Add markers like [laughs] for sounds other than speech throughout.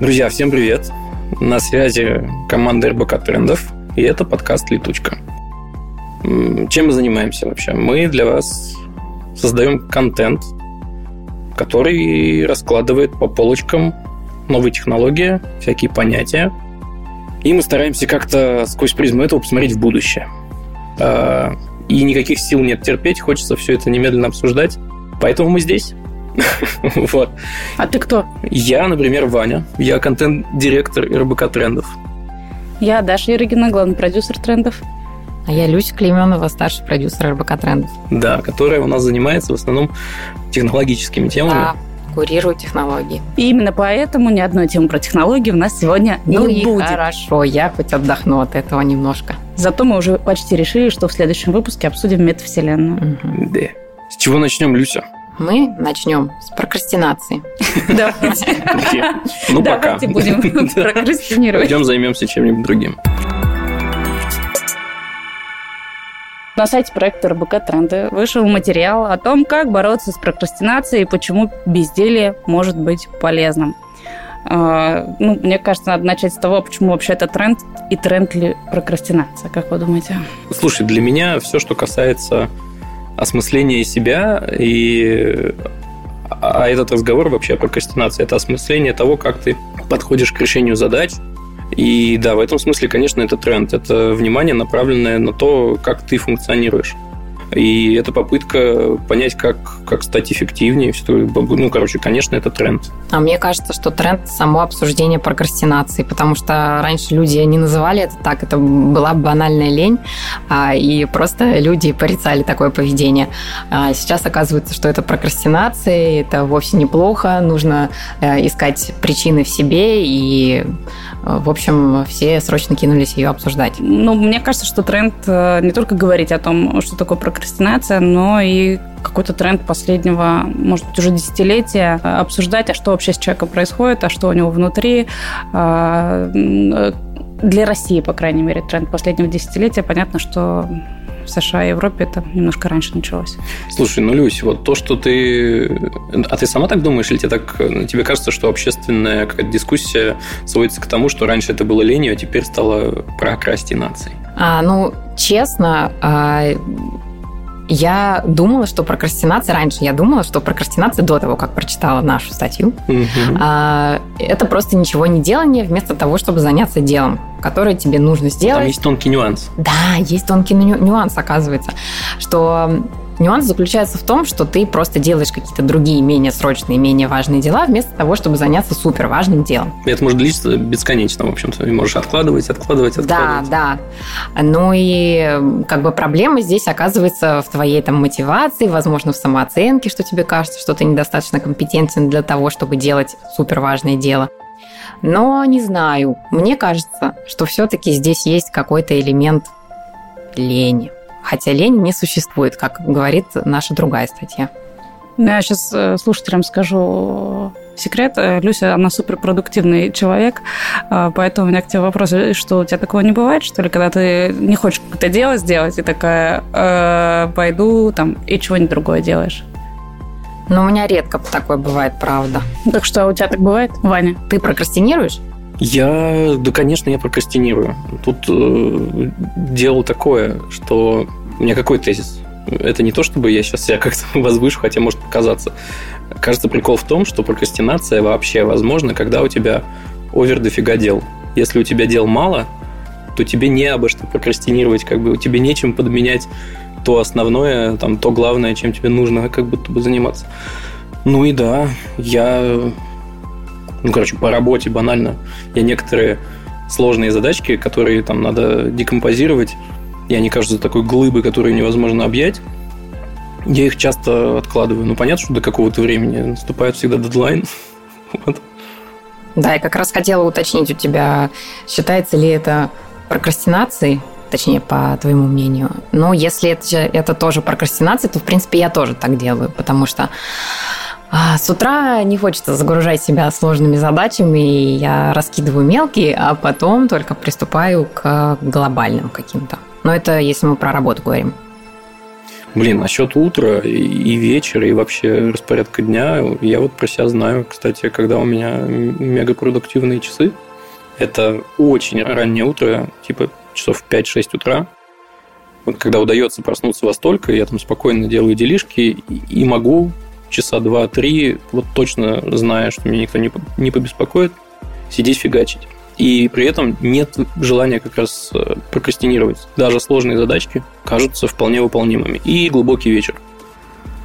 Друзья, всем привет! На связи команда РБК Трендов, и это подкаст «Летучка». Чем мы занимаемся вообще? Мы для вас создаем контент, который раскладывает по полочкам новые технологии, всякие понятия, и мы стараемся как-то сквозь призму этого посмотреть в будущее. А, и никаких сил нет терпеть, хочется все это немедленно обсуждать, поэтому мы здесь. [laughs] вот. А ты кто? Я, например, Ваня. Я контент-директор РБК Трендов. Я Даша Ерыгина, главный продюсер трендов. А я Люся Клейменова, старший продюсер РБК Трендов. Да, которая у нас занимается в основном технологическими темами. Да, курирую технологии. И именно поэтому ни одной темы про технологии у нас сегодня ну не и будет. хорошо, я хоть отдохну от этого немножко. Зато мы уже почти решили, что в следующем выпуске обсудим метавселенную. Угу. Да. С чего начнем, Люся? Мы начнем с прокрастинации. [laughs] Давайте. Ну, пока. Давайте будем [laughs] прокрастинировать. Пойдем займемся чем-нибудь другим. На сайте проекта РБК Тренды вышел материал о том, как бороться с прокрастинацией и почему безделие может быть полезным. А, ну, мне кажется, надо начать с того, почему вообще это тренд и тренд ли прокрастинация, как вы думаете? Слушай, для меня все, что касается осмысление себя и а этот разговор вообще о прокрастинации – это осмысление того, как ты подходишь к решению задач. И да, в этом смысле, конечно, это тренд. Это внимание, направленное на то, как ты функционируешь. И это попытка понять, как, как стать эффективнее. Ну, короче, конечно, это тренд. А мне кажется, что тренд – само обсуждение прокрастинации, потому что раньше люди не называли это так, это была банальная лень, а, и просто люди порицали такое поведение. А сейчас оказывается, что это прокрастинация, это вовсе неплохо, нужно э, искать причины в себе и в общем, все срочно кинулись ее обсуждать. Ну, мне кажется, что тренд э, не только говорить о том, что такое прокрастинация, но и какой-то тренд последнего, может быть, уже десятилетия э, обсуждать, а что вообще с человеком происходит, а что у него внутри. Э, для России, по крайней мере, тренд последнего десятилетия. Понятно, что в США и Европе это немножко раньше началось. Слушай, ну, Люсь, вот то, что ты... А ты сама так думаешь, или тебе, так... тебе кажется, что общественная какая-то дискуссия сводится к тому, что раньше это было ленью, а теперь стало прокрастинацией? А, ну, честно, а, я думала, что прокрастинация, раньше я думала, что прокрастинация до того, как прочитала нашу статью, угу. это просто ничего не делание вместо того, чтобы заняться делом, которое тебе нужно сделать. Там есть тонкий нюанс. Да, есть тонкий нюанс, оказывается, что Нюанс заключается в том, что ты просто делаешь какие-то другие менее срочные, менее важные дела, вместо того, чтобы заняться супер важным делом. это может длиться бесконечно, в общем-то. И можешь откладывать, откладывать, откладывать. Да, да. Ну и как бы проблема здесь оказывается в твоей там мотивации, возможно, в самооценке, что тебе кажется, что ты недостаточно компетентен для того, чтобы делать супер важное дело. Но не знаю. Мне кажется, что все-таки здесь есть какой-то элемент лени. Хотя лень не существует, как говорит наша другая статья. Я сейчас э, слушателям скажу секрет. Э, Люся, она суперпродуктивный человек, э, поэтому у меня к тебе вопрос, что у тебя такого не бывает, что ли, когда ты не хочешь какое-то дело сделать, и такая, э, пойду там и чего-нибудь другое делаешь? Ну, у меня редко такое бывает, правда. Так что у тебя так бывает, Ваня? Ты прокрастинируешь? Я, да, конечно, я прокрастинирую. Тут э, дело такое, что у меня какой тезис? Это не то, чтобы я сейчас себя как-то [laughs] возвышу, хотя может показаться. Кажется, прикол в том, что прокрастинация вообще возможна, когда у тебя овер дофига дел. Если у тебя дел мало, то тебе не обо что прокрастинировать, как бы тебе нечем подменять то основное, там, то главное, чем тебе нужно как будто бы заниматься. Ну и да, я ну, короче, по работе банально. Я некоторые сложные задачки, которые там надо декомпозировать, и они кажутся такой глыбы, которую невозможно объять, я их часто откладываю. Ну, понятно, что до какого-то времени наступает всегда дедлайн. [laughs] вот. Да, я как раз хотела уточнить у тебя, считается ли это прокрастинацией, точнее, по твоему мнению. Но если это, это тоже прокрастинация, то, в принципе, я тоже так делаю, потому что а с утра не хочется загружать себя сложными задачами, и я раскидываю мелкие, а потом только приступаю к глобальным каким-то. Но это если мы про работу говорим. Блин, насчет утра и вечера, и вообще распорядка дня, я вот про себя знаю, кстати, когда у меня мегапродуктивные часы, это очень раннее утро, типа часов 5-6 утра, вот когда удается проснуться во столько, я там спокойно делаю делишки и могу часа два-три, вот точно зная, что меня никто не, не побеспокоит, сидеть фигачить. И при этом нет желания как раз э, прокрастинировать. Даже сложные задачки кажутся вполне выполнимыми. И глубокий вечер.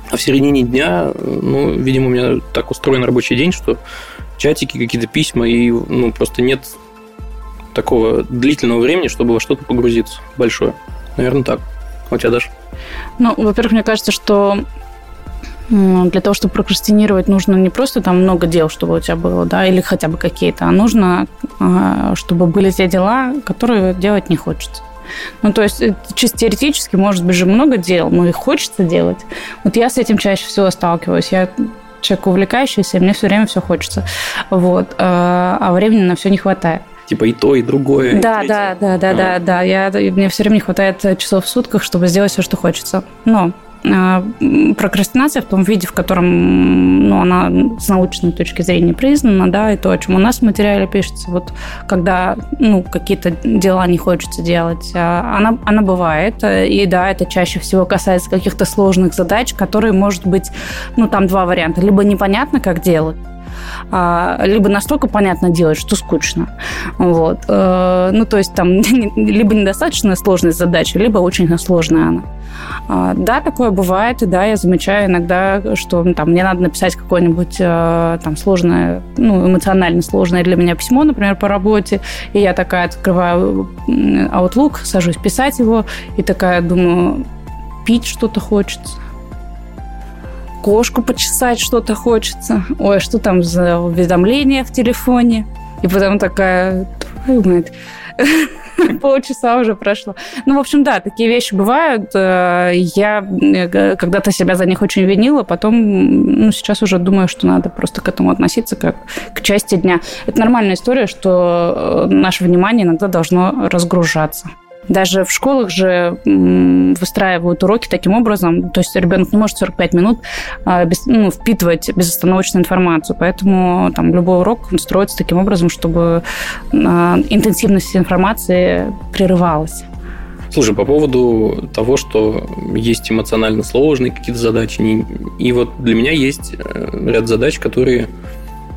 А в середине дня, ну, видимо, у меня так устроен рабочий день, что чатики, какие-то письма, и ну, просто нет такого длительного времени, чтобы во что-то погрузиться большое. Наверное, так. У тебя, Даша? Ну, во-первых, мне кажется, что для того, чтобы прокрастинировать, нужно не просто там много дел, чтобы у тебя было, да, или хотя бы какие-то, а нужно, а, чтобы были те дела, которые делать не хочется. Ну, то есть, чисто теоретически, может быть же много дел, но их хочется делать. Вот я с этим чаще всего сталкиваюсь. Я человек увлекающийся, и мне все время все хочется. Вот. А, а времени на все не хватает типа и то, и другое. Да, и да, да, да, а. да, да. Я, мне все время не хватает часов в сутках, чтобы сделать все, что хочется. Но прокрастинация в том виде, в котором ну, она с научной точки зрения признана, да, и то, о чем у нас в материале пишется, вот когда ну, какие-то дела не хочется делать, а, она, она бывает, и да, это чаще всего касается каких-то сложных задач, которые, может быть, ну, там два варианта, либо непонятно, как делать, а, либо настолько понятно делать, что скучно. Вот. Э, ну, то есть там [laughs] либо недостаточно сложная задача, либо очень сложная она. А, да, такое бывает, и да, я замечаю иногда, что там мне надо написать какое-нибудь э, там сложное, ну, эмоционально сложное для меня письмо, например, по работе, и я такая открываю Outlook, сажусь писать его, и такая думаю, пить что-то хочется кошку почесать что-то хочется. Ой, что там за уведомление в телефоне? И потом такая, твою мать, [laughs] полчаса уже прошло. Ну, в общем, да, такие вещи бывают. Э, я э, когда-то себя за них очень винила, потом, ну, сейчас уже думаю, что надо просто к этому относиться как к части дня. Это нормальная история, что э, наше внимание иногда должно разгружаться. Даже в школах же выстраивают уроки таким образом, то есть ребенок не может 45 минут а, без, ну, впитывать безостановочную информацию, поэтому там любой урок строится таким образом, чтобы а, интенсивность информации прерывалась. Слушай, по поводу того, что есть эмоционально сложные какие-то задачи, и вот для меня есть э, ряд задач, которые,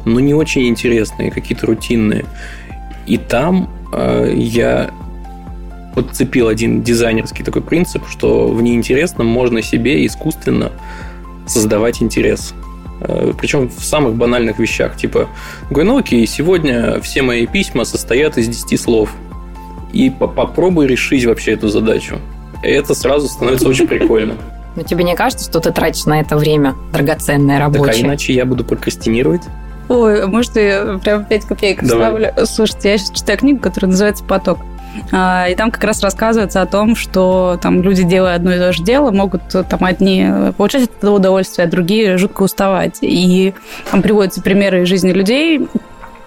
ну, не очень интересные, какие-то рутинные. И там э, я подцепил один дизайнерский такой принцип, что в неинтересном можно себе искусственно создавать интерес. Э, Причем в самых банальных вещах. Типа, говорю, ну окей, сегодня все мои письма состоят из 10 слов. И попробуй решить вообще эту задачу. И это сразу становится очень прикольно. Но тебе не кажется, что ты тратишь на это время драгоценное рабочее? Так, а иначе я буду прокрастинировать. Ой, может, я прям 5 копеек Давай. ставлю? Слушайте, я сейчас читаю книгу, которая называется «Поток». А, и там как раз рассказывается о том, что там люди, делая одно и то же дело, могут там одни получать от удовольствие, а другие жутко уставать. И там приводятся примеры из жизни людей,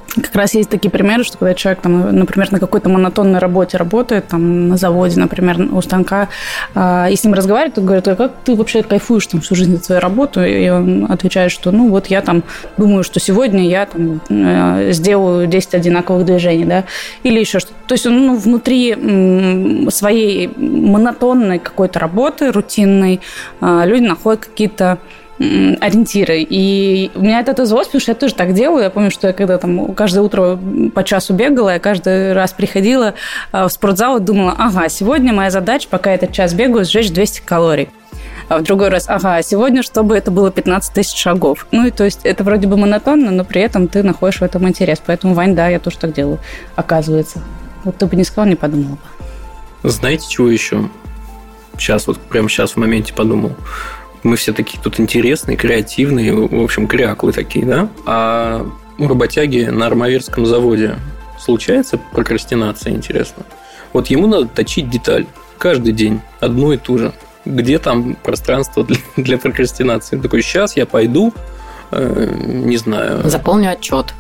как раз есть такие примеры, что когда человек, там, например, на какой-то монотонной работе работает, там, на заводе, например, у станка, а, и с ним разговаривают, то говорят, а как ты вообще кайфуешь там всю жизнь от своей работы? И он отвечает, что, ну, вот я там думаю, что сегодня я там э, сделаю 10 одинаковых движений, да, или еще что-то. То есть он ну, внутри своей монотонной какой-то работы, рутинной, а, люди находят какие-то ориентиры. И у меня это отозвалось, потому что я тоже так делаю. Я помню, что я когда там каждое утро по часу бегала, я каждый раз приходила а, в спортзал и думала, ага, сегодня моя задача, пока этот час бегаю, сжечь 200 калорий. А в другой раз, ага, сегодня, чтобы это было 15 тысяч шагов. Ну, и то есть это вроде бы монотонно, но при этом ты находишь в этом интерес. Поэтому, Вань, да, я тоже так делаю, оказывается. Вот ты бы не сказал, не подумала бы. Знаете, чего еще? Сейчас, вот прямо сейчас в моменте подумал мы все такие тут интересные, креативные, в общем, кряклы такие, да? А у работяги на Армавирском заводе случается прокрастинация, интересно? Вот ему надо точить деталь каждый день, одну и ту же. Где там пространство для, для прокрастинации? Он такой, сейчас я пойду, э, не знаю... Заполню отчет.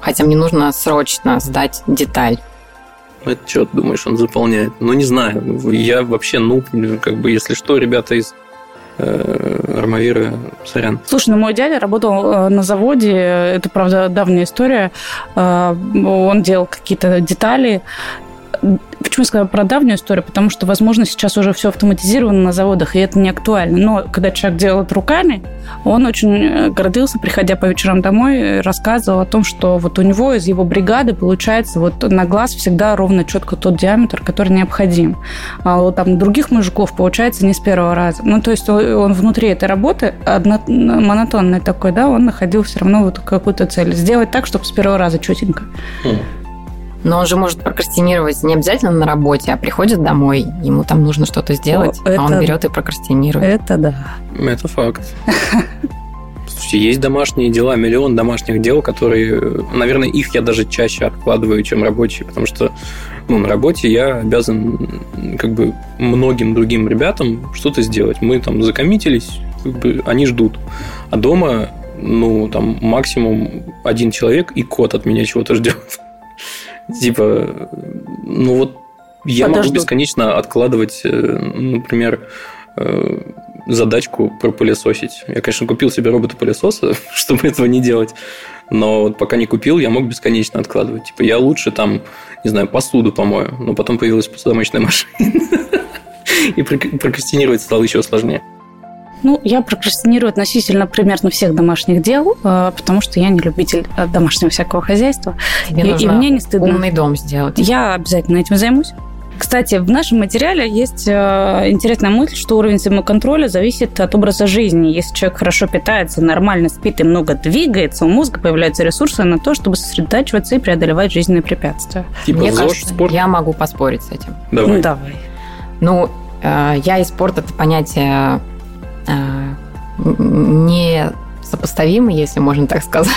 Хотя мне нужно срочно сдать деталь. Ты думаешь, он заполняет? Ну, не знаю. Я вообще, ну, как бы, если что, ребята из э, Армавира, сорян. Слушай, ну мой дядя работал э, на заводе, это, правда, давняя история. Э, он делал какие-то детали, Почему я сказала про давнюю историю? Потому что, возможно, сейчас уже все автоматизировано на заводах, и это не актуально. Но когда человек делает руками, он очень э, гордился, приходя по вечерам домой, рассказывал о том, что вот у него из его бригады получается вот на глаз всегда ровно четко тот диаметр, который необходим. А вот там других мужиков получается не с первого раза. Ну, то есть он внутри этой работы одно, монотонный такой, да, он находил все равно вот какую-то цель. Сделать так, чтобы с первого раза четенько. Хм. Но он же может прокрастинировать не обязательно на работе, а приходит домой, ему там нужно что-то сделать, О, это... а он берет и прокрастинирует. Это да. Это факт. [laughs] Слушайте, есть домашние дела, миллион домашних дел, которые, наверное, их я даже чаще откладываю, чем рабочие, потому что ну, на работе я обязан как бы многим другим ребятам что-то сделать. Мы там закоммитились, как бы они ждут. А дома, ну, там максимум один человек и кот от меня чего-то ждет. [laughs] Типа, ну вот я Подожду. могу бесконечно откладывать, э, например, э, задачку пропылесосить. Я, конечно, купил себе робота-пылесоса, [laughs] чтобы этого не делать. Но вот пока не купил, я мог бесконечно откладывать. Типа, я лучше там, не знаю, посуду помою. Но потом появилась посудомоечная [laughs] машина. И прокрастинировать стало еще сложнее. Ну, я прокрастинирую относительно примерно всех домашних дел, э, потому что я не любитель э, домашнего всякого хозяйства. Тебе и, и мне не стыдно. умный дом сделать. Я обязательно этим займусь. Кстати, в нашем материале есть э, интересная мысль, что уровень самоконтроля зависит от образа жизни. Если человек хорошо питается, нормально спит и много двигается, у мозга появляются ресурсы на то, чтобы сосредотачиваться и преодолевать жизненные препятствия. Типа Мне кажется, спорт? я могу поспорить с этим. Давай. Ну, давай. Ну, я и спорт это понятие не сопоставимы, если можно так сказать.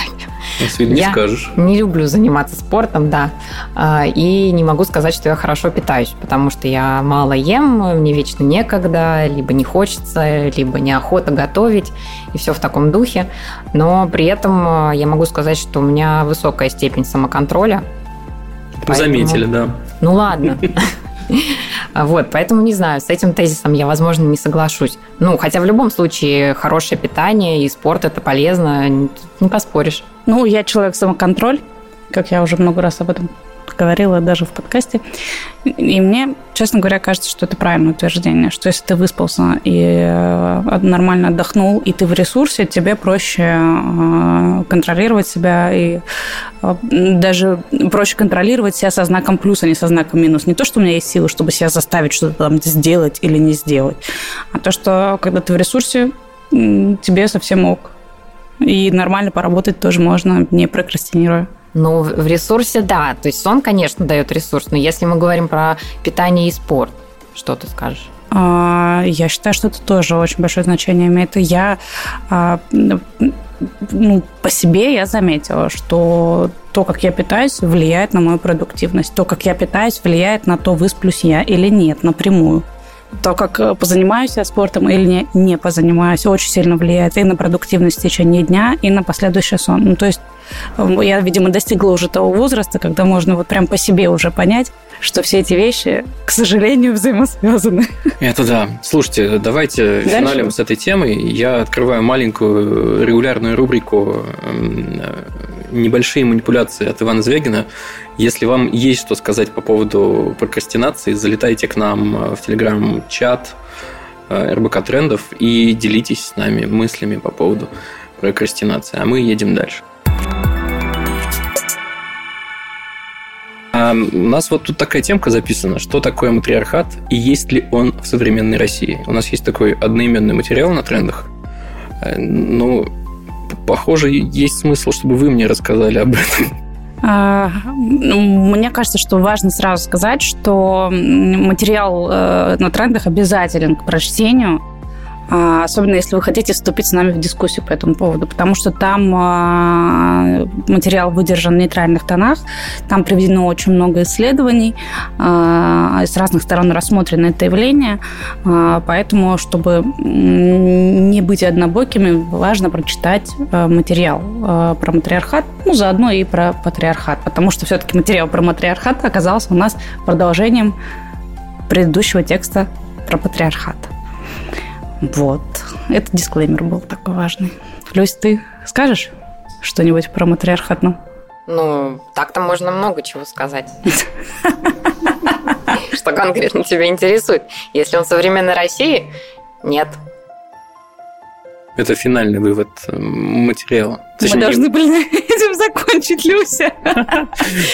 Если не я скажешь. не люблю заниматься спортом, да. А, и не могу сказать, что я хорошо питаюсь, потому что я мало ем, мне вечно некогда, либо не хочется, либо неохота готовить, и все в таком духе. Но при этом э, я могу сказать, что у меня высокая степень самоконтроля. Поэтому... заметили, да. Ну ладно. [laughs] [laughs] Вот, поэтому не знаю, с этим тезисом я, возможно, не соглашусь. Ну, хотя в любом случае хорошее питание и спорт это полезно, не поспоришь. Ну, я человек самоконтроль, как я уже много раз об этом говорила даже в подкасте. И мне, честно говоря, кажется, что это правильное утверждение, что если ты выспался и э, нормально отдохнул, и ты в ресурсе, тебе проще э, контролировать себя и э, даже проще контролировать себя со знаком плюс, а не со знаком минус. Не то, что у меня есть силы, чтобы себя заставить что-то там сделать или не сделать, а то, что когда ты в ресурсе, тебе совсем ок. И нормально поработать тоже можно, не прокрастинируя. Ну, в ресурсе, да. То есть сон, конечно, дает ресурс. Но если мы говорим про питание и спорт, что ты скажешь? А, я считаю, что это тоже очень большое значение имеет. Я а, ну, по себе я заметила, что то, как я питаюсь, влияет на мою продуктивность. То, как я питаюсь, влияет на то, высплюсь я или нет напрямую. То, как э, позанимаюсь я спортом или не, не позанимаюсь, очень сильно влияет и на продуктивность в течение дня, и на последующий сон. Ну, то есть я, видимо, достигла уже того возраста, когда можно вот прям по себе уже понять, что все эти вещи, к сожалению, взаимосвязаны. Это да. Слушайте, давайте Дальше? финалем с этой темой. Я открываю маленькую регулярную рубрику «Небольшие манипуляции» от Ивана Звегина. Если вам есть что сказать по поводу прокрастинации, залетайте к нам в Телеграм-чат э, РБК Трендов и делитесь с нами мыслями по поводу прокрастинации. А мы едем дальше. А у нас вот тут такая темка записана, что такое матриархат и есть ли он в современной России. У нас есть такой одноименный материал на трендах. Э, ну, похоже, есть смысл, чтобы вы мне рассказали об этом. А, ну, мне кажется, что важно сразу сказать, что материал э, на трендах обязателен к прочтению. А, особенно если вы хотите вступить с нами в дискуссию по этому поводу, потому что там а, материал выдержан в нейтральных тонах, там приведено очень много исследований, а, с разных сторон рассмотрено это явление, поэтому, чтобы не быть однобокими, важно прочитать материал про матриархат, ну, заодно и про патриархат, потому что все-таки материал про матриархат оказался у нас продолжением предыдущего текста про патриархат. Вот. Это дисклеймер был такой важный. Люсь, ты скажешь что-нибудь про матриархат? Ну, ну так-то можно много чего сказать. [laughs] Что конкретно тебя интересует? Если он в современной России, нет. Это финальный вывод э, материала. Мы должны были этим закончить, Люся. [laughs]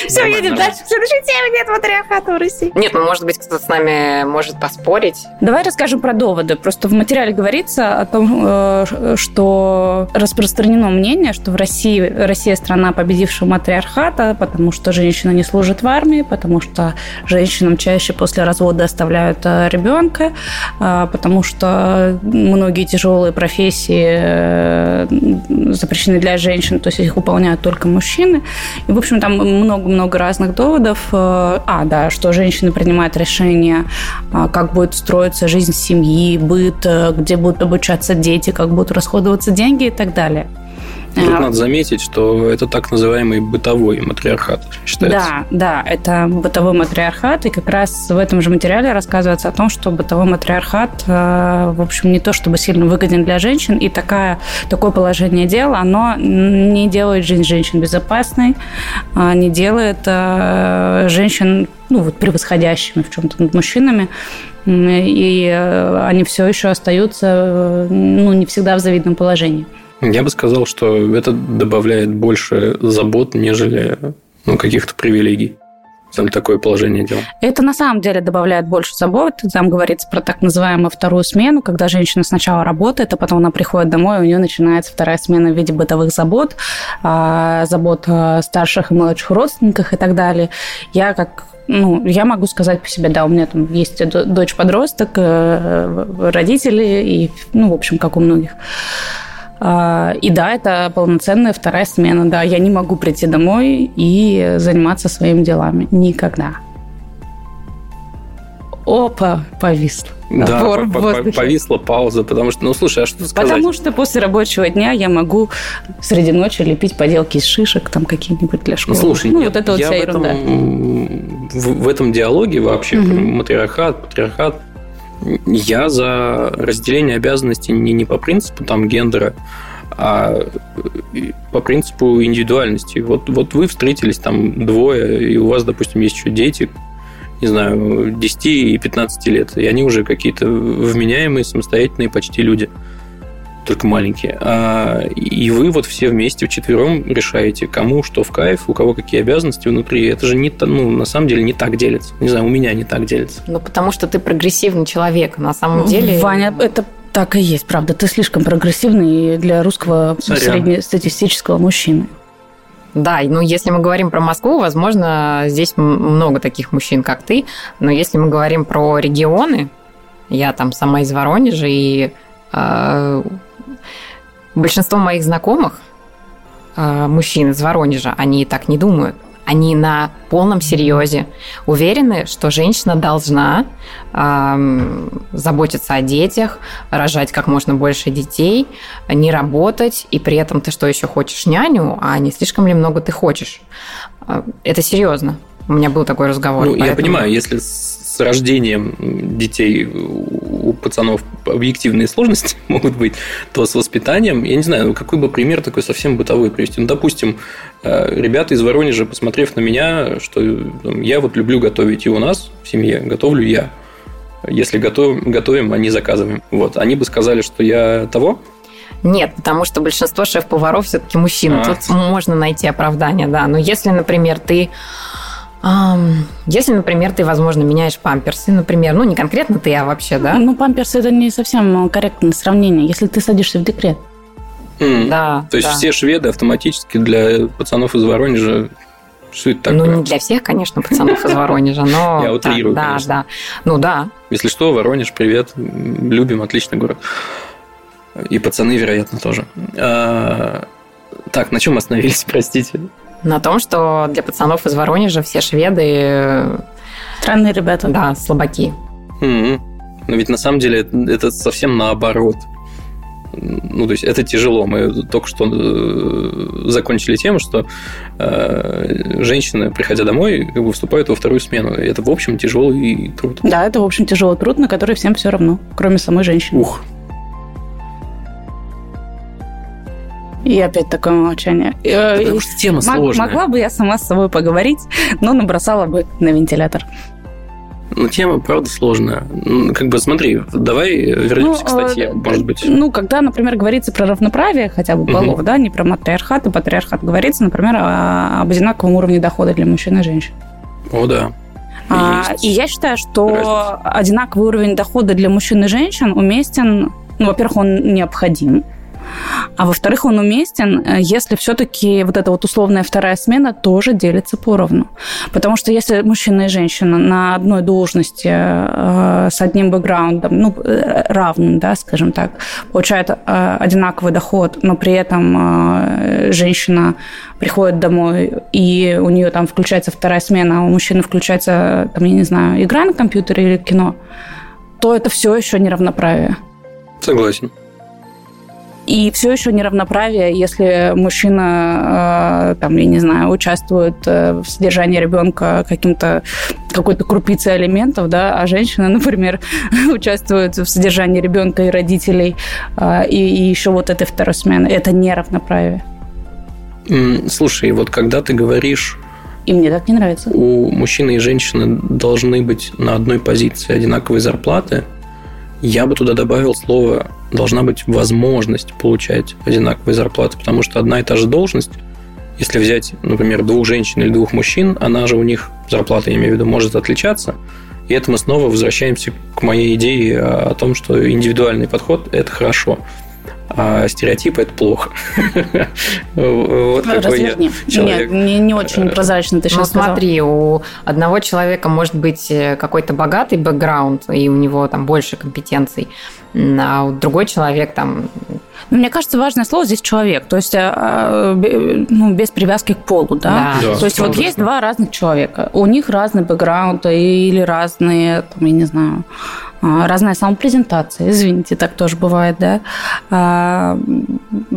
Все, едем дальше. В следующей теме нет матриархата в России. Нет, ну, может быть, кто-то с нами может поспорить. Давай расскажем про доводы. Просто в материале говорится о том, э, что распространено мнение, что в России Россия страна победившего матриархата, потому что женщина не служит в армии, потому что женщинам чаще после развода оставляют э, ребенка, потому что многие тяжелые профессии запрещены для женщин, то есть их выполняют только мужчины. И, в общем, там много-много разных доводов. Э, а, да, что женщины принимают решение, а, как будет строиться жизнь семьи, быт, э, где будут обучаться дети, как будут расходоваться деньги и так далее. Тут а, надо заметить, что это так называемый бытовой матриархат считается. Да, да, это бытовой матриархат, и как раз в этом же материале рассказывается о том, что бытовой матриархат, э, в общем, не то чтобы сильно выгоден для женщин, и такая, такое положение дел, оно не делает жизнь женщин безопасной, а не делает э, женщин ну, вот, превосходящими в чем-то над мужчинами, и э, они все еще остаются ну, не всегда в завидном положении. Я бы сказал, что это добавляет больше забот, нежели ну, каких-то привилегий. Там такое положение дел. Это на самом деле добавляет больше забот. Там говорится про так называемую вторую смену, когда женщина сначала работает, а потом она приходит домой, и у нее начинается вторая смена в виде бытовых забот, а, забот о старших и младших родственниках и так далее. Я как ну, я могу сказать по себе, да, у меня там есть дочь-подросток, э, родители, и, ну, в общем, как у многих. А, и да, это полноценная вторая смена. Да, я не могу прийти домой и заниматься своими делами. Никогда. Опа, повисло. Да, [laughs] по -по повисла пауза, потому что, ну, слушай, а что сказать? Потому что после рабочего дня я могу среди ночи лепить поделки из шишек, там какие-нибудь для школы. Ну, слушай, ну, нет, вот это вот вся в ерунда. Этом, в, в этом диалоге вообще, угу. матриархат, патриархат, я за разделение обязанностей не, не по принципу там гендера, а по принципу индивидуальности. Вот, вот вы встретились там двое, и у вас, допустим, есть еще дети, не знаю, 10 и 15 лет, и они уже какие-то вменяемые, самостоятельные почти люди только маленькие. А, и вы вот все вместе вчетвером решаете, кому что в кайф, у кого какие обязанности внутри. Это же не, ну, на самом деле не так делится. Не знаю, у меня не так делится. Ну, потому что ты прогрессивный человек. На самом деле... Ваня, это так и есть, правда. Ты слишком прогрессивный для русского Сорян. среднестатистического мужчины. Да, ну если мы говорим про Москву, возможно, здесь много таких мужчин, как ты, но если мы говорим про регионы, я там сама из Воронежа, и э, Большинство моих знакомых, э, мужчин из Воронежа, они так не думают. Они на полном серьезе уверены, что женщина должна э, заботиться о детях, рожать как можно больше детей, не работать, и при этом ты что еще хочешь няню, а не слишком ли много ты хочешь. Э, это серьезно. У меня был такой разговор. Ну, поэтому... я понимаю, если с рождением детей у пацанов объективные сложности [laughs] могут быть, то с воспитанием, я не знаю, ну, какой бы пример такой совсем бытовой привести. Ну, допустим, э, ребята из Воронежа, посмотрев на меня, что я вот люблю готовить, и у нас в семье готовлю я. Если готовим, готовим, они заказываем. Вот. Они бы сказали, что я того, нет, потому что большинство шеф-поваров все-таки мужчины. А. Тут можно найти оправдание, да. Но если, например, ты если, например, ты, возможно, меняешь памперсы, например, ну, не конкретно ты, а вообще, да? Ну, памперсы – это не совсем корректное сравнение, если ты садишься в декрет. Mm. Да. То есть да. все шведы автоматически для пацанов из Воронежа что это такое? Ну, не для всех, конечно, пацанов из Воронежа, но... [laughs] Я утрирую, Да, конечно. да. Ну, да. Если что, Воронеж, привет. Любим, отличный город. И пацаны, вероятно, тоже. А, так, на чем остановились, [laughs] простите? На том, что для пацанов из Воронежа все шведы... Странные ребята. Да, слабаки. Mm-hmm. Но ведь на самом деле это совсем наоборот. Ну, то есть это тяжело. Мы только что э, закончили тему, что э, женщины, приходя домой, как бы вступают во вторую смену. И это, в общем, тяжелый труд. Да, это, в общем, тяжелый труд, на который всем все равно, кроме самой женщины. Ух, И опять такое молчание. Э, Потому что тема сложная. Могла бы я сама с собой поговорить, но набросала бы на вентилятор. Ну, тема, правда, сложная. Как бы, смотри, давай вернемся ну, к статье, э, может быть. Ну, когда, например, говорится про равноправие хотя бы полов, угу. да, не про матриархат, и патриархат, говорится, например, об одинаковом уровне дохода для мужчин и женщин. О, да. А, и я считаю, что разница. одинаковый уровень дохода для мужчин и женщин уместен, ну, во-первых, он необходим, а во-вторых, он уместен, э, если все-таки вот эта вот условная вторая смена тоже делится поровну. Потому что если мужчина и женщина на одной должности э, с одним бэкграундом, ну, э, равным, да, скажем так, получают э, одинаковый доход, но при этом э, женщина приходит домой, и у нее там включается вторая смена, а у мужчины включается, там, я не знаю, игра на компьютере или кино, то это все еще неравноправие. Согласен. И все еще неравноправие, если мужчина, э, там, я не знаю, участвует э, в содержании ребенка каким-то какой-то крупицей элементов, да, а женщина, [laughs] например, [laughs] участвует в содержании ребенка и родителей, э, и, и еще вот этой второй смены. Это неравноправие. Слушай, вот когда ты говоришь и мне так не нравится. У мужчины и женщины должны быть на одной позиции одинаковые зарплаты. Я бы туда добавил слово «должна быть возможность получать одинаковые зарплаты», потому что одна и та же должность, если взять, например, двух женщин или двух мужчин, она же у них, зарплата, я имею в виду, может отличаться. И это мы снова возвращаемся к моей идее о том, что индивидуальный подход – это хорошо а стереотипы это плохо. [laughs] вот Разверни. Нет, не, не очень прозрачно ты сейчас Ну смотри, у одного человека может быть э, какой-то богатый бэкграунд, и у него там больше компетенций, а у другой человек там... Ну, мне кажется, важное слово здесь человек, то есть э, э, ну, без привязки к полу, да? да. да то есть вот есть два разных человека, у них разный бэкграунд или разные, там, я не знаю, разная самопрезентация, извините, так тоже бывает, да. А,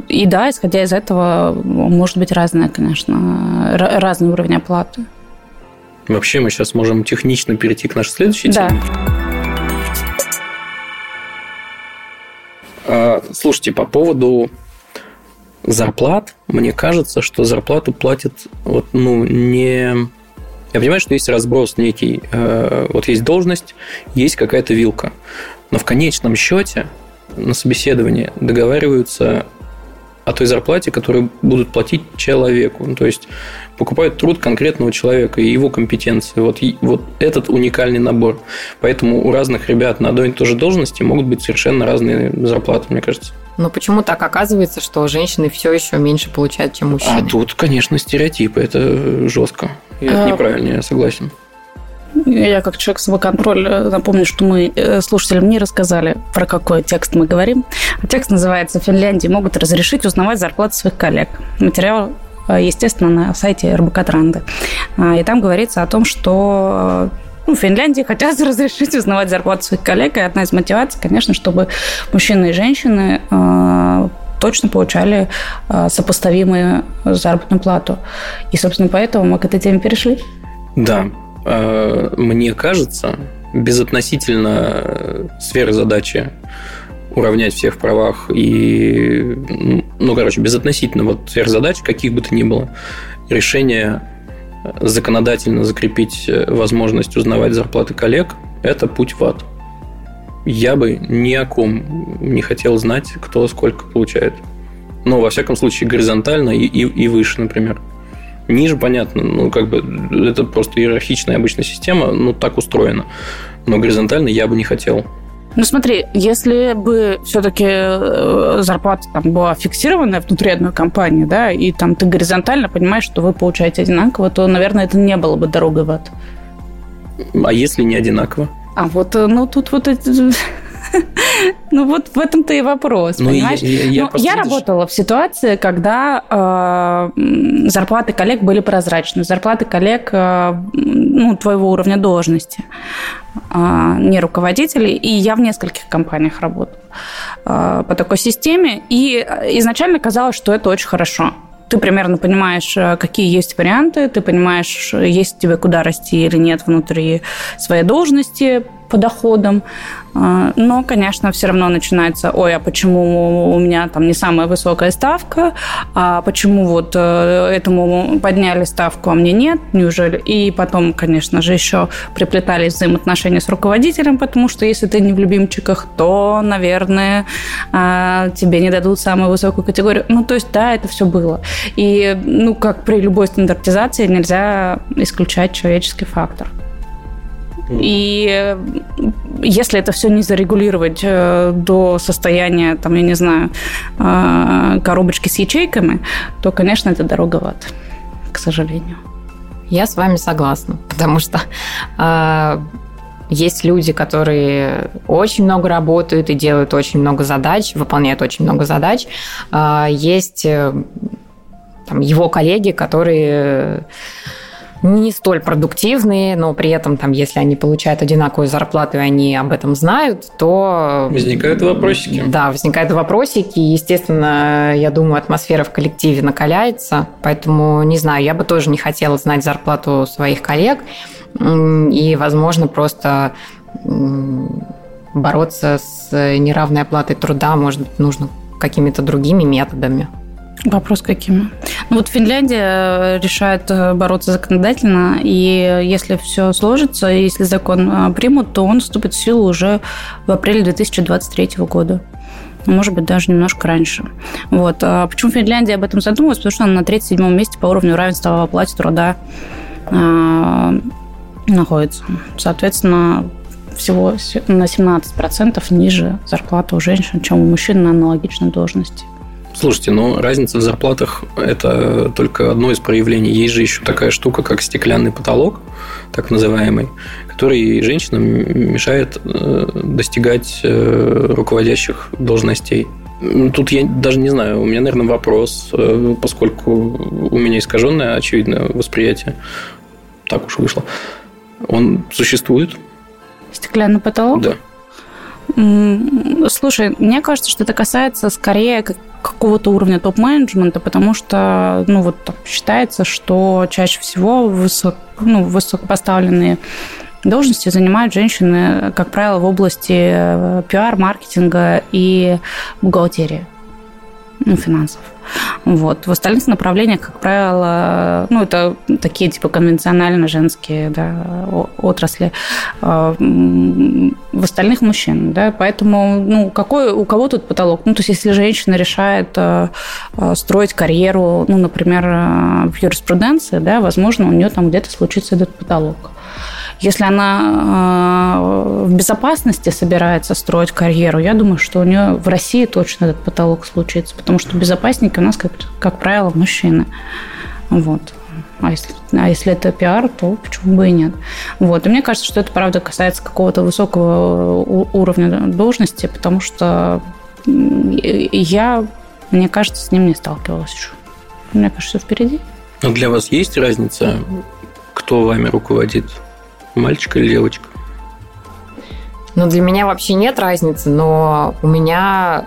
и да, исходя из этого, может быть разное, конечно, разный уровень оплаты. Вообще мы сейчас можем технично перейти к нашей следующей да. теме. А, слушайте, по поводу зарплат, мне кажется, что зарплату платят вот, ну, не я понимаю, что есть разброс некий. Э, вот есть должность, есть какая-то вилка. Но в конечном счете на собеседовании договариваются о той зарплате, которую будут платить человеку. Ну, то есть покупают труд конкретного человека и его компетенции. Вот, вот этот уникальный набор. Поэтому у разных ребят на одной и той же должности могут быть совершенно разные зарплаты, мне кажется. Но почему так оказывается, что женщины все еще меньше получают, чем мужчины? А тут, конечно, стереотипы. Это жестко. И это а... неправильно, я согласен. Я как человек самоконтроль э, напомню, что мы э, слушателям не рассказали, про какой текст мы говорим. Текст называется «В Финляндии могут разрешить узнавать зарплаты своих коллег». Материал э, естественно, на сайте РБК Транды. А, и там говорится о том, что ну, в Финляндии хотят [laughs] разрешить узнавать зарплату своих коллег, и одна из мотиваций, конечно, чтобы мужчины и женщины э, точно получали э, сопоставимую заработную плату. И, собственно, поэтому мы к этой теме перешли. Да, э, мне кажется, безотносительно сферы задачи уравнять всех в правах и, ну, короче, безотносительно вот задач, каких бы то ни было, решение законодательно закрепить э, возможность узнавать зарплаты коллег, это путь в ад. Я бы ни о ком не хотел знать, кто сколько получает. Но, во всяком случае, горизонтально и, и, и выше, например. Ниже, понятно, ну, как бы, это просто иерархичная обычная система, ну, так устроена. Но горизонтально я бы не хотел. Ну смотри, если бы все-таки э, зарплата там была фиксированная внутри одной компании, да, и там ты горизонтально понимаешь, что вы получаете одинаково, то, наверное, это не было бы дорогой в ад. А если не одинаково? А вот, э, ну, тут вот эти... [laughs] Ну вот в этом-то и вопрос, ну, понимаешь? Я, я, я, ну, я работала в ситуации, когда э, зарплаты коллег были прозрачны, зарплаты коллег э, ну, твоего уровня должности, не руководителей, и я в нескольких компаниях работала э, по такой системе, и изначально казалось, что это очень хорошо ты примерно понимаешь, э, какие есть варианты, ты понимаешь, есть тебе куда расти или нет внутри своей должности, по доходам. А, но, конечно, все равно начинается, ой, а почему у меня там не самая высокая ставка, а почему вот э, этому подняли ставку, а мне нет, неужели? И потом, конечно же, еще приплетались взаимоотношения с руководителем, потому что если ты не в любимчиках, то, наверное, а, тебе не дадут самую высокую категорию. Ну, то есть, да, это все было. И, ну, как при любой стандартизации, нельзя исключать человеческий фактор. И э, если это все не зарегулировать э, до состояния, там, я не знаю, э, коробочки с ячейками, то, конечно, это дорога в ад, к сожалению. Я с вами согласна, потому что э, есть люди, которые очень много работают и делают очень много задач, выполняют очень много задач. Э, есть э, там, его коллеги, которые не столь продуктивные, но при этом, там, если они получают одинаковую зарплату и они об этом знают, то... Возникают вопросики. Да, возникают вопросики. Естественно, я думаю, атмосфера в коллективе накаляется. Поэтому, не знаю, я бы тоже не хотела знать зарплату своих коллег. И, возможно, просто бороться с неравной оплатой труда, может быть, нужно какими-то другими методами. Вопрос какими? Ну вот Финляндия э, решает э, бороться законодательно, и если все сложится, если закон э, примут, то он вступит в силу уже в апреле 2023 года ну, может быть, даже немножко раньше. Вот. А почему Финляндия об этом задумалась? Потому что она на 37 месте по уровню равенства в оплате труда э, находится. Соответственно, всего на 17% ниже зарплата у женщин, чем у мужчин на аналогичной должности. Слушайте, но ну, разница в зарплатах – это только одно из проявлений. Есть же еще такая штука, как стеклянный потолок, так называемый, который женщинам мешает э, достигать э, руководящих должностей. Тут я даже не знаю, у меня, наверное, вопрос, э, поскольку у меня искаженное, очевидно, восприятие. Так уж вышло. Он существует? Стеклянный потолок? Да. Слушай, мне кажется, что это касается скорее какого-то уровня топ-менеджмента, потому что, ну, вот считается, что чаще всего высок, ну, высокопоставленные должности занимают женщины, как правило, в области э, пиар, маркетинга и бухгалтерии, ну, финансов. Вот. В остальных направлениях, как правило, ну, это такие типа конвенционально женские да, отрасли. А, в остальных мужчин. Да? Поэтому ну, какой, у кого тут потолок? Ну, то есть, если женщина решает а, а, строить карьеру, ну, например, в юриспруденции, да, возможно, у нее там где-то случится этот потолок. Если она э, в безопасности собирается строить карьеру, я думаю, что у нее в России точно этот потолок случится, потому что безопасники у нас, как, как правило, мужчины. Вот. А если, а если это пиар, то почему бы и нет? Вот. И мне кажется, что это, правда, касается какого-то высокого уровня должности, потому что я, мне кажется, с ним не сталкивалась еще. Мне кажется, впереди. Но для вас есть разница, кто вами руководит? Мальчик или девочка? Ну, для меня вообще нет разницы, но у меня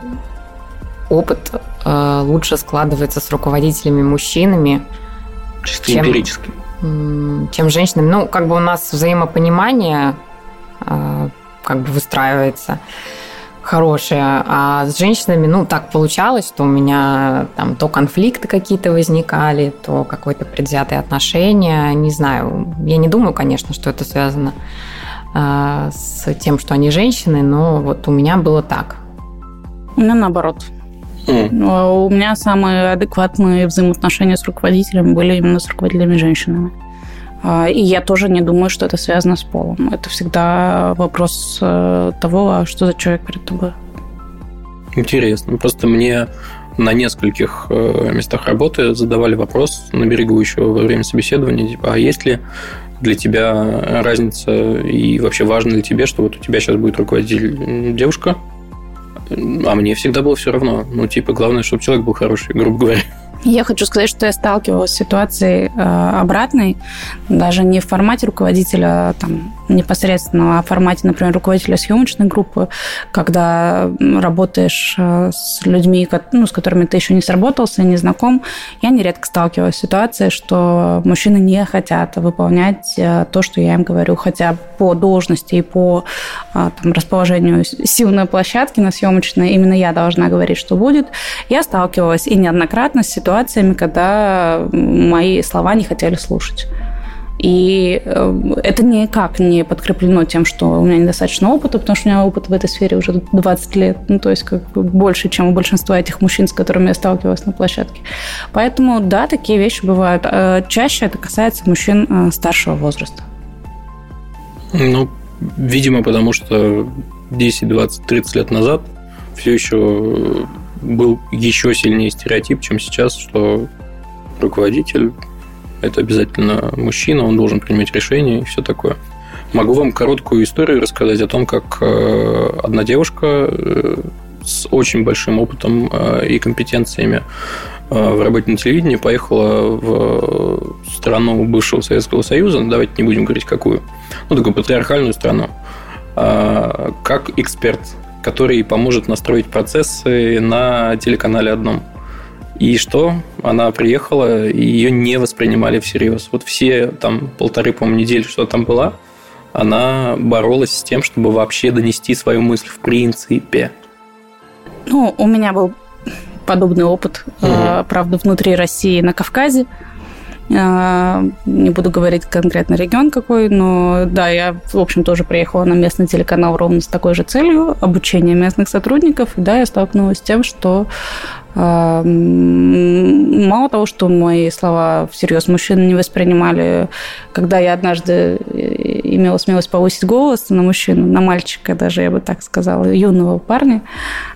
опыт э, лучше складывается с руководителями мужчинами. Чисто чем, эмпирически. Чем женщинами. Ну, как бы у нас взаимопонимание э, как бы выстраивается хорошее. А с женщинами, ну, так получалось, что у меня там то конфликты какие-то возникали, то какое-то предвзятое отношение. Не знаю. Я не думаю, конечно, что это связано э, с тем, что они женщины, но вот у меня было так. У меня наоборот. Mm. У меня самые адекватные взаимоотношения с руководителями были именно с руководителями женщинами. А, и я тоже не думаю, что это связано с полом. Это всегда вопрос э, того, а что за человек перед тобой. Интересно. Просто мне на нескольких э, местах работы задавали вопрос на берегу еще во время собеседования, типа, а есть ли для тебя разница и вообще важно ли тебе, что вот у тебя сейчас будет руководитель девушка, А мне всегда было все равно. Ну, типа, главное, чтобы человек был хороший, грубо говоря. Я хочу сказать, что я сталкивалась с ситуацией э, обратной, даже не в формате руководителя а там, непосредственно, в формате, например, руководителя съемочной группы, когда работаешь э, с людьми, ну, с которыми ты еще не сработался, не знаком. Я нередко сталкивалась с ситуацией, что мужчины не хотят выполнять э, то, что я им говорю, хотя по должности и по э, там, расположению сил на площадке, на съемочной, именно я должна говорить, что будет. Я сталкивалась и неоднократно с ситуациями, когда мои слова не хотели слушать. И э, это никак не подкреплено тем, что у меня недостаточно опыта, потому что у меня опыт в этой сфере уже 20 лет, ну, то есть как больше, чем у большинства этих мужчин, с которыми я сталкивалась на площадке. Поэтому, да, такие вещи бывают. А чаще это касается мужчин э, старшего возраста. Ну, видимо, потому что 10, 20, 30 лет назад все еще был еще сильнее стереотип, чем сейчас, что руководитель это обязательно мужчина, он должен принимать решения и все такое. Могу вам короткую историю рассказать о том, как э, одна девушка э, с очень большим опытом э, и компетенциями в работе на телевидении поехала в страну бывшего Советского Союза, давайте не будем говорить какую, ну, такую патриархальную страну, как эксперт, который поможет настроить процессы на телеканале одном. И что? Она приехала, и ее не воспринимали всерьез. Вот все там полторы, по-моему, недели, что там была, она боролась с тем, чтобы вообще донести свою мысль в принципе. Ну, у меня был подобный опыт, угу. правда, внутри России на Кавказе. А, не буду говорить конкретно регион какой, но да, я, в общем, тоже приехала на местный телеканал ровно с такой же целью обучения местных сотрудников. И да, я столкнулась с тем, что мало того, что мои слова всерьез мужчины не воспринимали, когда я однажды э, имела смелость повысить голос на мужчину, на мальчика даже, я бы так сказала, юного парня,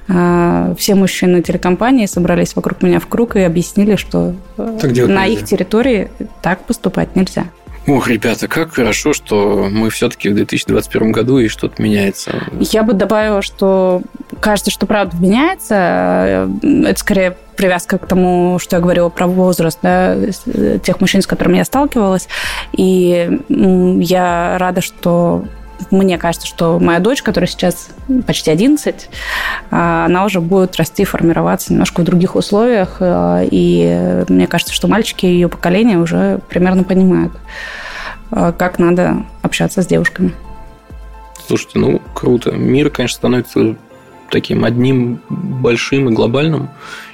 а, все мужчины телекомпании собрались вокруг меня в круг и объяснили, что э, на их территории так поступать нельзя. Ох, ребята, как хорошо, что мы все-таки в 2021 году и что-то меняется. Я бы добавила, что кажется, что правда меняется. Это скорее привязка к тому, что я говорила про возраст да, тех мужчин, с которыми я сталкивалась. И я рада, что мне кажется, что моя дочь, которая сейчас почти 11, а, она уже будет расти, формироваться немножко в других условиях. А, и мне кажется, что мальчики ее поколения уже примерно понимают, а, как надо общаться с девушками. Слушайте, ну круто. Мир, конечно, становится таким одним большим и глобальным,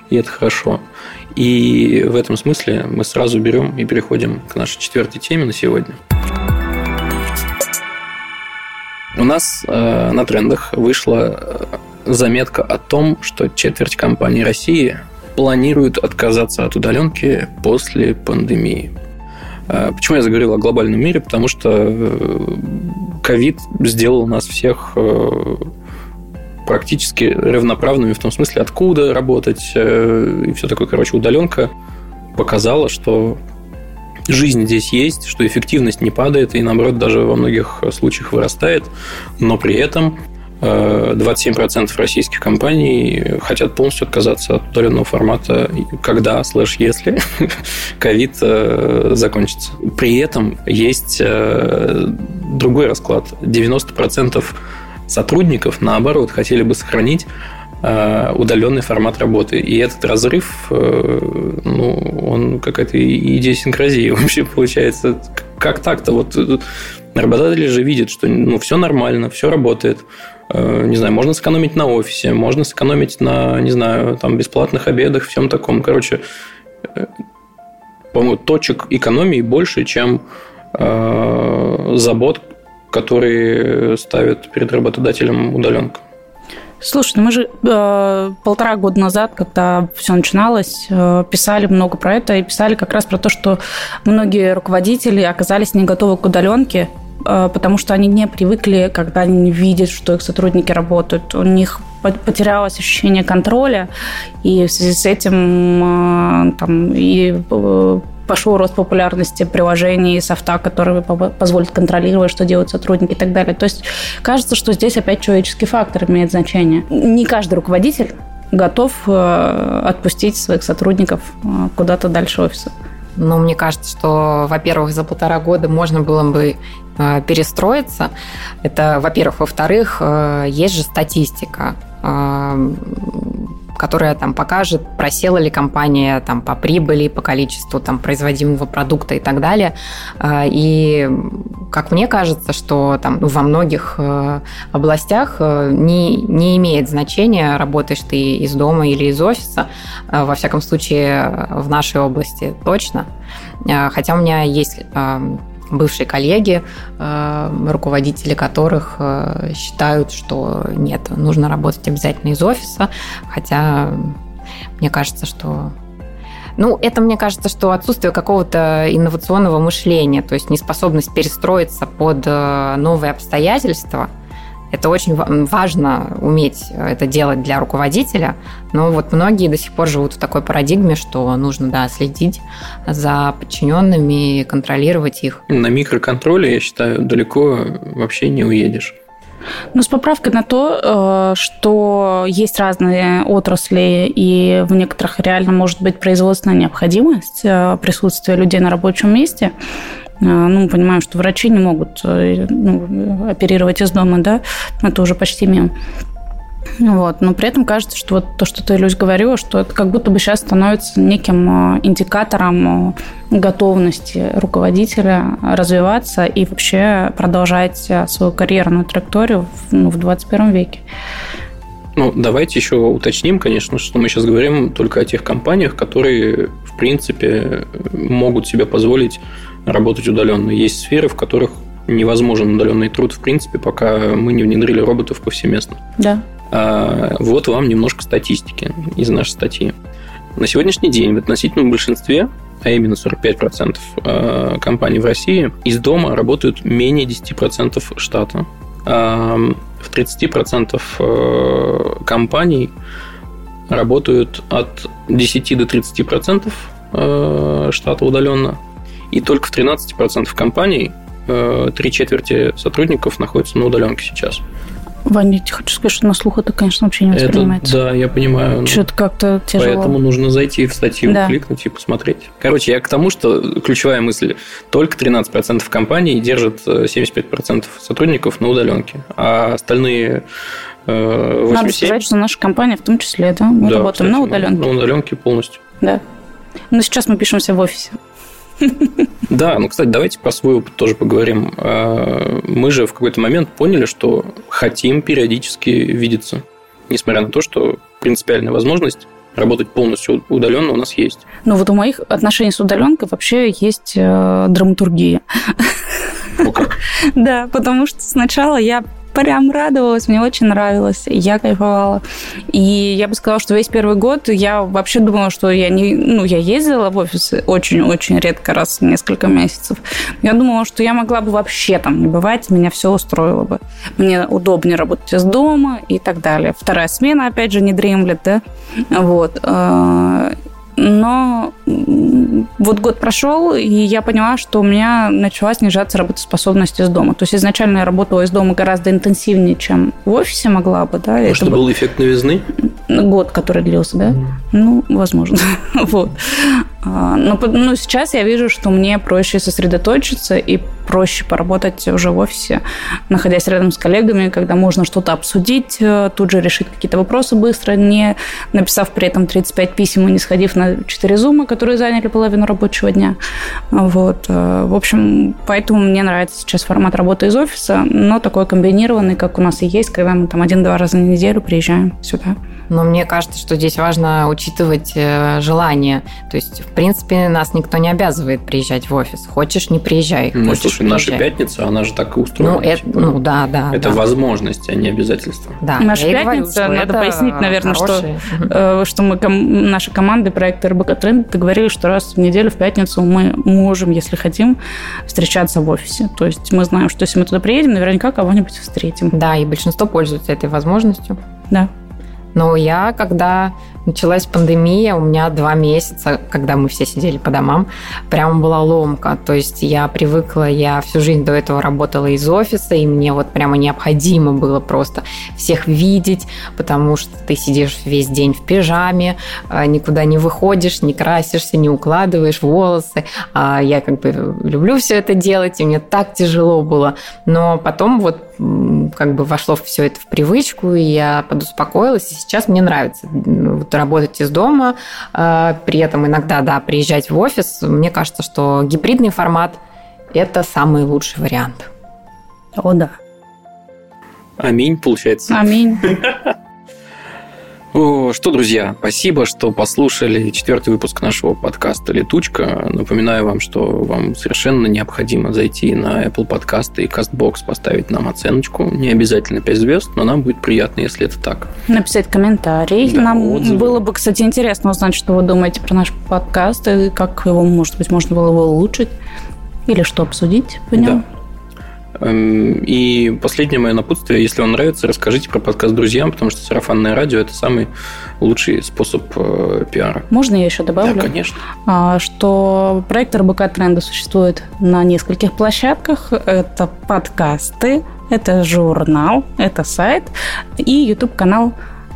и это хорошо. И в этом смысле мы сразу берем и переходим к нашей четвертой теме на сегодня. У нас э, на трендах вышла э, заметка о том, что четверть компаний России планируют отказаться от удаленки после пандемии. Э, почему я заговорил о глобальном мире? Потому что э, ковид сделал нас всех практически равноправными в том смысле, откуда работать и все такое. Короче, удаленка показала, что жизнь здесь есть, что эффективность не падает и, наоборот, даже во многих случаях вырастает, но при этом 27% э, российских компаний хотят полностью отказаться от удаленного формата, когда, слэш, если [laughs] ковид э, закончится. При этом есть другой расклад. 90% сотрудников, наоборот, хотели бы сохранить э, удаленный формат работы. И этот разрыв, э, ну, он какая-то идиосинкразия [laughs] вообще получается. Как так-то? Вот э, работодатели же видят, что ну, все нормально, все работает. Не знаю, можно сэкономить на офисе, можно сэкономить на, не знаю, там, бесплатных обедах, всем таком. Короче, по-моему, точек экономии больше, чем забот которые ставят перед работодателем удаленку. Слушай, ну мы же э, полтора года назад, когда все начиналось, э, писали много про это и писали как раз про то, что многие руководители оказались не готовы к удаленке, э, потому что они не привыкли, когда они видят, что их сотрудники работают. У них потерялось ощущение контроля, и в связи с этим э, там, и э, пошел рост популярности приложений, софта, которые позволят контролировать, что делают сотрудники и так далее. То есть кажется, что здесь опять человеческий фактор имеет значение. Не каждый руководитель готов э, отпустить своих сотрудников э, куда-то дальше офиса. Ну, мне кажется, что, во-первых, за полтора года можно было бы э, перестроиться. Это, во-первых. Во-вторых, есть же статистика которая там покажет, просела ли компания там, по прибыли, по количеству там, производимого продукта и так далее. А, и как мне кажется, что там, во многих э, областях э, не, не имеет значения, работаешь ты из дома или из офиса. А, во всяком случае, в нашей области точно. Хотя у меня есть бывшие коллеги, э, руководители которых э, считают, что нет, нужно работать обязательно из офиса, хотя мне кажется, что ну, это, мне кажется, что отсутствие какого-то инновационного мышления, то есть неспособность перестроиться под э, новые обстоятельства – это очень важно уметь это делать для руководителя, но вот многие до сих пор живут в такой парадигме, что нужно, да, следить за подчиненными, контролировать их. На микроконтроле, я считаю, далеко вообще не уедешь. Ну, с поправкой на то, э, что есть разные отрасли, и в некоторых реально может быть производственная необходимость э, присутствия людей на рабочем месте. А, ну, понимаем, что врачи не могут э, ну, оперировать из дома, да, это уже почти мем. Вот. Но при этом кажется, что вот то, что ты, Люсь, говорила, что это как будто бы сейчас становится неким э, индикатором э, готовности руководителя развиваться и вообще продолжать свою карьерную траекторию в, ну, в 21 веке. Ну, давайте еще уточним, конечно, что мы сейчас говорим только о тех компаниях, которые, в принципе, могут себе позволить работать удаленно. Есть сферы, в которых невозможен удаленный труд, в принципе, пока мы не внедрили роботов повсеместно. Да. А, вот вам немножко статистики из нашей статьи. На сегодняшний день в относительном большинстве, а именно 45% а, компаний в России, из дома работают менее 10% штата. А, в 30% а, компаний работают от 10 до 30% а, штата удаленно. И только в 13% компаний э, три четверти сотрудников находятся на удаленке сейчас. Ваня, я хочу сказать, что на слух это, конечно, вообще не воспринимается. Это, да, я понимаю. Что-то как-то тяжело. Поэтому нужно зайти в статью, да. кликнуть и посмотреть. Короче, я к тому, что ключевая мысль. Только 13% компаний держат 75% э, сотрудников на удаленке, а остальные 87... Э, Надо сказать, что наша компания в том числе, да? Мы да, работаем кстати, на удаленке. На удаленке полностью. Да. Но сейчас мы пишемся в офисе. Да, ну, кстати, давайте про свой опыт тоже поговорим. А, мы же в какой-то момент поняли, что хотим периодически видеться, несмотря на то, что принципиальная возможность работать полностью удаленно у нас есть. Ну вот у моих отношений с удаленкой вообще есть э, драматургия. [laughs] Да, потому что сначала я прям радовалась, мне очень нравилось, я кайфовала. И я бы сказала, что весь первый год я вообще думала, что я не... Ну, я ездила в офис очень-очень редко, раз в несколько месяцев. Я думала, что я могла бы вообще там не бывать, меня все устроило бы. Мне удобнее работать из дома и так далее. Вторая смена, опять же, не дремлет, да? Вот. Но вот год прошел, и я поняла, что у меня начала снижаться работоспособность из дома. То есть изначально я работала из дома гораздо интенсивнее, чем в офисе могла бы. Да? Может, это был эффект новизны? Год, который длился, да? Mm. Ну, возможно. [laughs] вот. А, но, но сейчас я вижу, что мне проще сосредоточиться и проще поработать уже в офисе, находясь рядом с коллегами, когда можно что-то обсудить, э, тут же решить какие-то вопросы быстро, не написав при этом 35 писем и не сходив на 4 зума, которые заняли половину рабочего дня. Вот. Э, в общем, поэтому мне нравится сейчас формат работы из офиса, но такой комбинированный, как у нас и есть, когда мы там один-два раза на неделю приезжаем сюда. Но мне кажется, что здесь важно учитывать э, желание. То есть, в принципе, нас никто не обязывает приезжать в офис. Хочешь, не приезжай. Ну, Хочешь, слушай, наша пятница, она же так и устроена. Ну, это, ну да, да. Это да. возможность, а не обязательство. Да. Наша пятница, говорю, надо пояснить, наверное, хорошие. что, э, что мы, наша команда проекта РБК Тренд договорились, что раз в неделю в пятницу мы можем, если хотим, встречаться в офисе. То есть мы знаем, что если мы туда приедем, наверняка кого-нибудь встретим. Да, и большинство пользуются этой возможностью. Да. Но я, когда началась пандемия, у меня два месяца, когда мы все сидели по домам, прямо была ломка. То есть я привыкла, я всю жизнь до этого работала из офиса, и мне вот прямо необходимо было просто всех видеть, потому что ты сидишь весь день в пижаме, а, никуда не выходишь, не красишься, не укладываешь волосы. А я как бы люблю все это делать, и мне так тяжело было. Но потом вот как бы вошло все это в привычку, и я подуспокоилась, и сейчас мне нравится вот, работать из дома, а, при этом иногда, да, приезжать в офис. Мне кажется, что гибридный формат – это самый лучший вариант. О, да. Аминь, получается. Аминь. [laughs] Что, друзья, спасибо, что послушали четвертый выпуск нашего подкаста «Летучка». Напоминаю вам, что вам совершенно необходимо зайти на Apple подкасты и CastBox, поставить нам оценочку. Не обязательно 5 звезд, но нам будет приятно, если это так. Написать комментарий. Да, нам отзывы. было бы, кстати, интересно узнать, что вы думаете про наш подкаст, и как его, может быть, можно было бы улучшить. Или что обсудить по нему. Эм, И последнее мое напутствие, если вам нравится, расскажите про подкаст друзьям, потому что сарафанное радио – это самый лучший способ э, пиара. Можно я еще добавлю? Да, конечно. А, что проект РБК Тренда существует на нескольких площадках. Это подкасты, это журнал, это сайт и YouTube-канал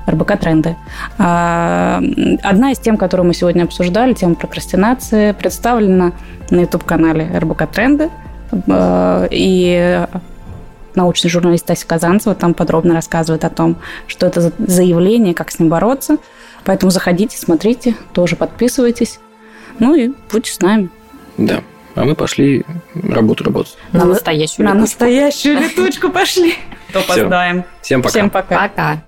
РБК Тренды. А, Одна из тем, которую мы сегодня обсуждали, тема прокрастинации, представлена на YouTube-канале РБК Тренды. А, И научный журналист Ася Казанцева там подробно рассказывает о том, что это за заявление, как с ним бороться. Поэтому заходите, смотрите, тоже подписывайтесь. Ну и будьте с нами. Да. А мы пошли работу работать. На На- настоящую На летучку. настоящую летучку пошли. То опоздаем. Всем пока. Всем пока. Пока.